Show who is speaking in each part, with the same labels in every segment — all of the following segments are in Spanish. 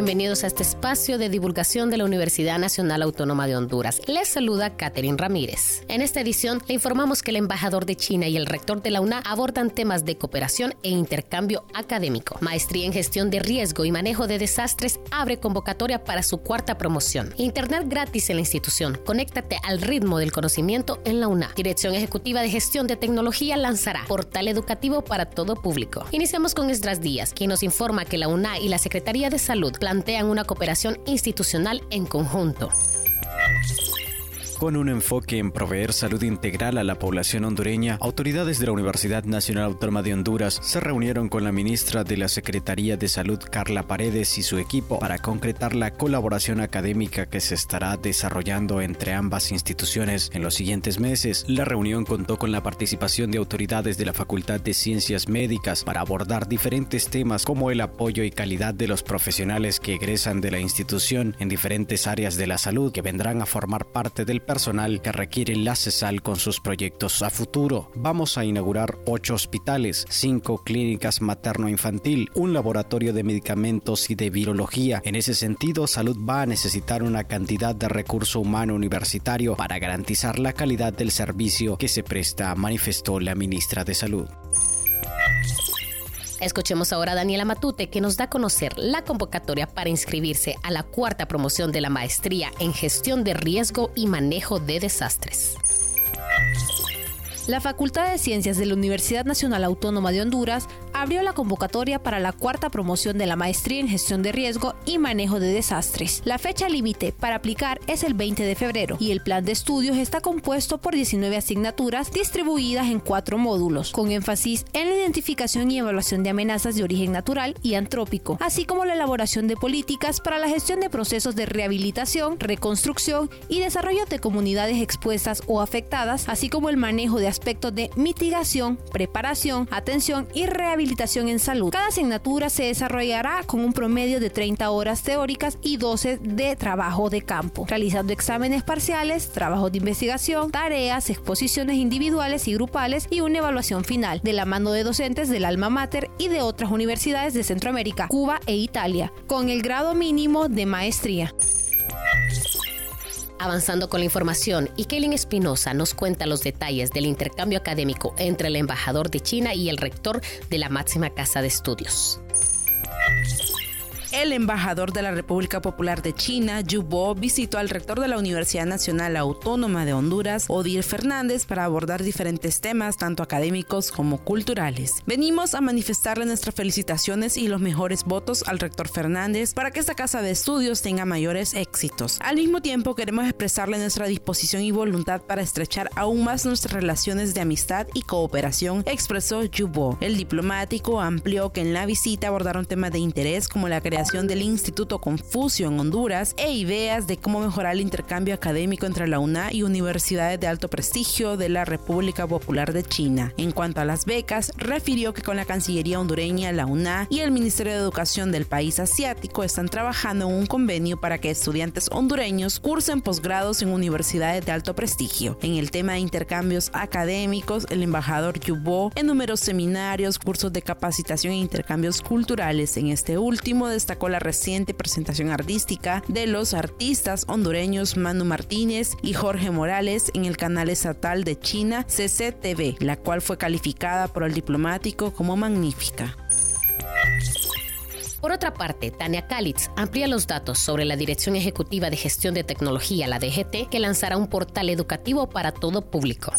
Speaker 1: Bienvenidos a este espacio de divulgación de la Universidad Nacional Autónoma de Honduras. Les saluda Catherine Ramírez. En esta edición le informamos que el embajador de China y el rector de la UNA abordan temas de cooperación e intercambio académico. Maestría en gestión de riesgo y manejo de desastres abre convocatoria para su cuarta promoción. Internet gratis en la institución. Conéctate al ritmo del conocimiento en la UNA. Dirección Ejecutiva de Gestión de Tecnología lanzará portal educativo para todo público. Iniciamos con Esdras Díaz, quien nos informa que la UNA y la Secretaría de Salud plantean una cooperación institucional en conjunto
Speaker 2: con un enfoque en proveer salud integral a la población hondureña, autoridades de la Universidad Nacional Autónoma de Honduras se reunieron con la ministra de la Secretaría de Salud, Carla Paredes, y su equipo para concretar la colaboración académica que se estará desarrollando entre ambas instituciones en los siguientes meses. La reunión contó con la participación de autoridades de la Facultad de Ciencias Médicas para abordar diferentes temas como el apoyo y calidad de los profesionales que egresan de la institución en diferentes áreas de la salud que vendrán a formar parte del personal que requiere la CESAL con sus proyectos a futuro. Vamos a inaugurar ocho hospitales, cinco clínicas materno-infantil, un laboratorio de medicamentos y de virología. En ese sentido, Salud va a necesitar una cantidad de recurso humano universitario para garantizar la calidad del servicio que se presta, manifestó la ministra de Salud.
Speaker 1: Escuchemos ahora a Daniela Matute que nos da a conocer la convocatoria para inscribirse a la cuarta promoción de la maestría en gestión de riesgo y manejo de desastres.
Speaker 3: La Facultad de Ciencias de la Universidad Nacional Autónoma de Honduras abrió la convocatoria para la cuarta promoción de la maestría en gestión de riesgo y manejo de desastres. La fecha límite para aplicar es el 20 de febrero y el plan de estudios está compuesto por 19 asignaturas distribuidas en cuatro módulos, con énfasis en la identificación y evaluación de amenazas de origen natural y antrópico, así como la elaboración de políticas para la gestión de procesos de rehabilitación, reconstrucción y desarrollo de comunidades expuestas o afectadas, así como el manejo de aspectos de mitigación, preparación, atención y rehabilitación en salud. Cada asignatura se desarrollará con un promedio de 30 horas teóricas y 12 de trabajo de campo, realizando exámenes parciales, trabajos de investigación, tareas, exposiciones individuales y grupales y una evaluación final de la mano de docentes del alma mater y de otras universidades de Centroamérica, Cuba e Italia, con el grado mínimo de maestría.
Speaker 1: Avanzando con la información, y Kaylin Espinosa nos cuenta los detalles del intercambio académico entre el embajador de China y el rector de la máxima casa de estudios.
Speaker 4: El embajador de la República Popular de China, Yu Bo, visitó al rector de la Universidad Nacional Autónoma de Honduras, Odir Fernández, para abordar diferentes temas, tanto académicos como culturales. Venimos a manifestarle nuestras felicitaciones y los mejores votos al rector Fernández para que esta casa de estudios tenga mayores éxitos. Al mismo tiempo, queremos expresarle nuestra disposición y voluntad para estrechar aún más nuestras relaciones de amistad y cooperación, expresó Yu Bo. El diplomático amplió que en la visita abordaron temas de interés como la creación del Instituto Confucio en Honduras e ideas de cómo mejorar el intercambio académico entre la UNA y universidades de alto prestigio de la República Popular de China. En cuanto a las becas, refirió que con la Cancillería hondureña, la UNA y el Ministerio de Educación del país asiático están trabajando en un convenio para que estudiantes hondureños cursen posgrados en universidades de alto prestigio. En el tema de intercambios académicos, el embajador Yubo enumeró seminarios, cursos de capacitación e intercambios culturales. En este último con la reciente presentación artística de los artistas hondureños Manu Martínez y Jorge Morales en el canal estatal de China CCTV, la cual fue calificada por el diplomático como magnífica.
Speaker 1: Por otra parte, Tania Kalitz amplía los datos sobre la Dirección Ejecutiva de Gestión de Tecnología, la DGT, que lanzará un portal educativo para todo público.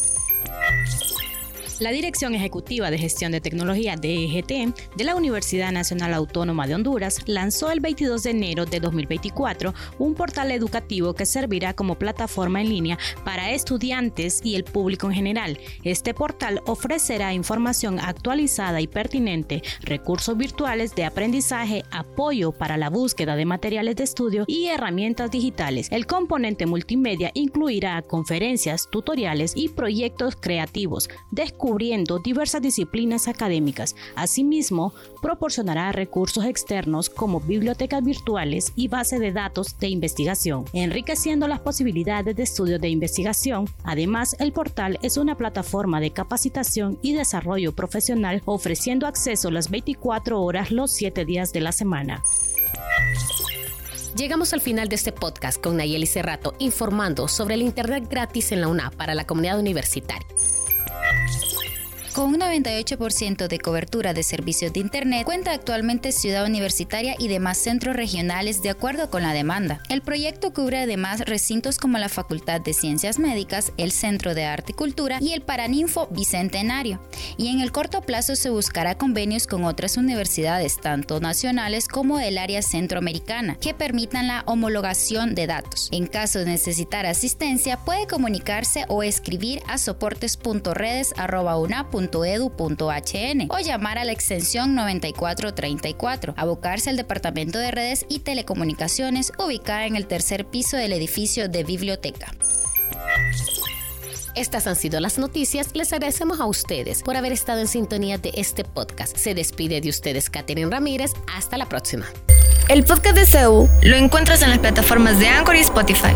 Speaker 5: La Dirección Ejecutiva de Gestión de Tecnología DEGT de la Universidad Nacional Autónoma de Honduras lanzó el 22 de enero de 2024 un portal educativo que servirá como plataforma en línea para estudiantes y el público en general. Este portal ofrecerá información actualizada y pertinente, recursos virtuales de aprendizaje, apoyo para la búsqueda de materiales de estudio y herramientas digitales. El componente multimedia incluirá conferencias, tutoriales y proyectos creativos. Descubre cubriendo diversas disciplinas académicas. Asimismo, proporcionará recursos externos como bibliotecas virtuales y base de datos de investigación, enriqueciendo las posibilidades de estudios de investigación. Además, el portal es una plataforma de capacitación y desarrollo profesional ofreciendo acceso las 24 horas los 7 días de la semana.
Speaker 1: Llegamos al final de este podcast con Nayeli Cerrato informando sobre el Internet gratis en la UNA para la comunidad universitaria.
Speaker 6: Con un 98% de cobertura de servicios de Internet, cuenta actualmente Ciudad Universitaria y demás centros regionales de acuerdo con la demanda. El proyecto cubre además recintos como la Facultad de Ciencias Médicas, el Centro de Arte y Cultura y el Paraninfo Bicentenario. Y en el corto plazo se buscará convenios con otras universidades, tanto nacionales como del área centroamericana, que permitan la homologación de datos. En caso de necesitar asistencia, puede comunicarse o escribir a soportes.redes.una.com edu.hn o llamar a la extensión 9434, abocarse al Departamento de Redes y Telecomunicaciones ubicada en el tercer piso del edificio de biblioteca.
Speaker 1: Estas han sido las noticias. Les agradecemos a ustedes por haber estado en sintonía de este podcast. Se despide de ustedes Catherine Ramírez. Hasta la próxima.
Speaker 7: El podcast de CEU lo encuentras en las plataformas de Anchor y Spotify.